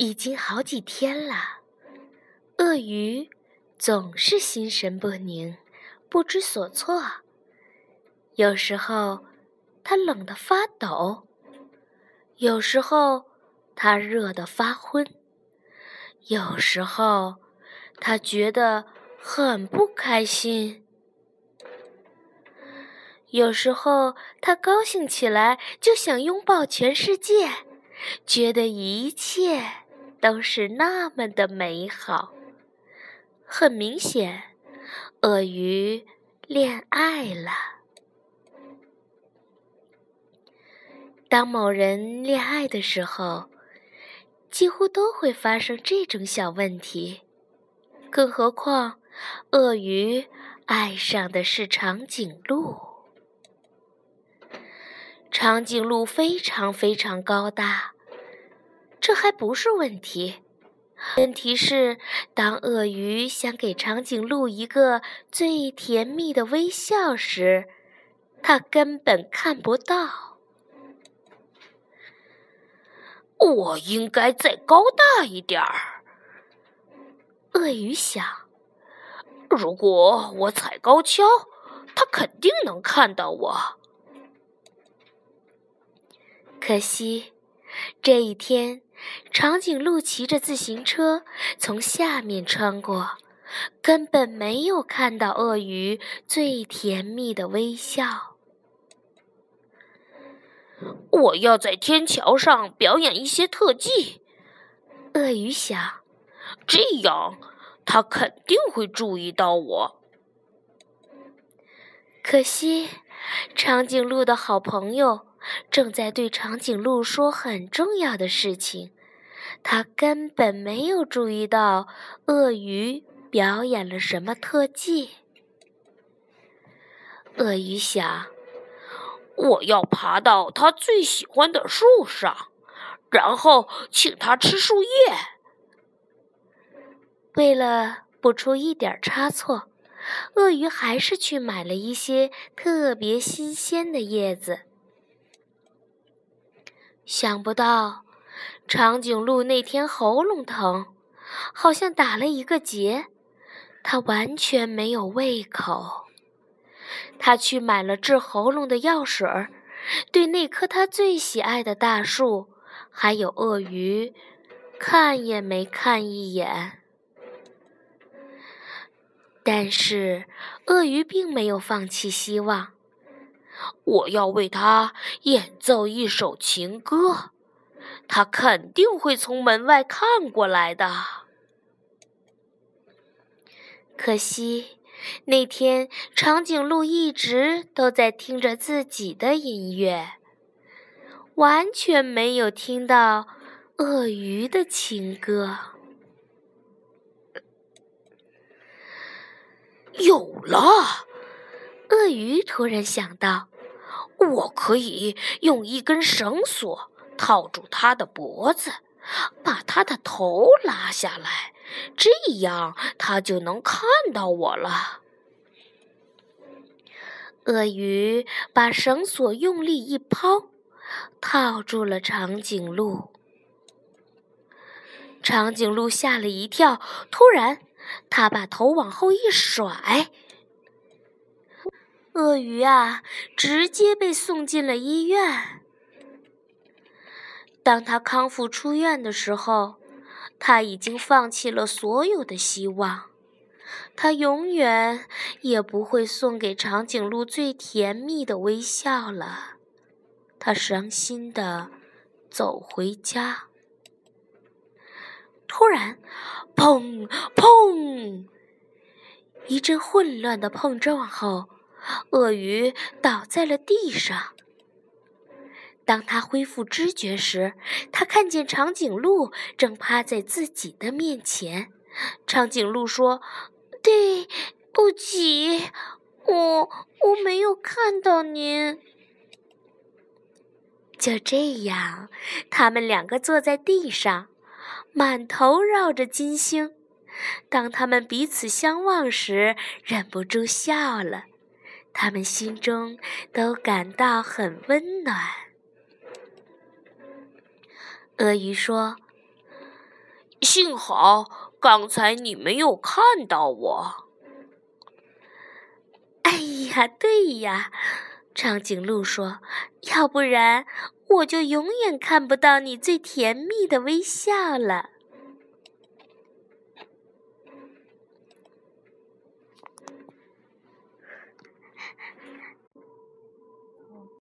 已经好几天了，鳄鱼总是心神不宁，不知所措。有时候，它冷得发抖；有时候，它热得发昏；有时候，它觉得很不开心；有时候，它高兴起来就想拥抱全世界，觉得一切都是那么的美好。很明显，鳄鱼恋爱了。当某人恋爱的时候，几乎都会发生这种小问题。更何况，鳄鱼爱上的是长颈鹿。长颈鹿非常非常高大，这还不是问题。问题是，当鳄鱼想给长颈鹿一个最甜蜜的微笑时，它根本看不到。我应该再高大一点儿，鳄鱼想。如果我踩高跷，它肯定能看到我。可惜，这一天，长颈鹿骑着自行车从下面穿过，根本没有看到鳄鱼最甜蜜的微笑。我要在天桥上表演一些特技，鳄鱼想，这样他肯定会注意到我。可惜，长颈鹿的好朋友正在对长颈鹿说很重要的事情，他根本没有注意到鳄鱼表演了什么特技。鳄鱼想。我要爬到他最喜欢的树上，然后请他吃树叶。为了不出一点差错，鳄鱼还是去买了一些特别新鲜的叶子。想不到，长颈鹿那天喉咙疼，好像打了一个结，它完全没有胃口。他去买了治喉咙的药水儿，对那棵他最喜爱的大树，还有鳄鱼，看也没看一眼。但是，鳄鱼并没有放弃希望。我要为他演奏一首情歌，他肯定会从门外看过来的。可惜。那天，长颈鹿一直都在听着自己的音乐，完全没有听到鳄鱼的情歌。有了，鳄鱼突然想到，我可以用一根绳索套住它的脖子，把它的头拉下来。这样，它就能看到我了。鳄鱼把绳索用力一抛，套住了长颈鹿。长颈鹿吓了一跳，突然，它把头往后一甩，鳄鱼啊，直接被送进了医院。当他康复出院的时候。他已经放弃了所有的希望，他永远也不会送给长颈鹿最甜蜜的微笑了。他伤心的走回家。突然，砰砰！一阵混乱的碰撞后，鳄鱼倒在了地上。当他恢复知觉时，他看见长颈鹿正趴在自己的面前。长颈鹿说：“对不起，我我没有看到您。”就这样，他们两个坐在地上，满头绕着金星。当他们彼此相望时，忍不住笑了。他们心中都感到很温暖。鳄鱼说：“幸好刚才你没有看到我。哎呀，对呀，长颈鹿说：“要不然我就永远看不到你最甜蜜的微笑了。”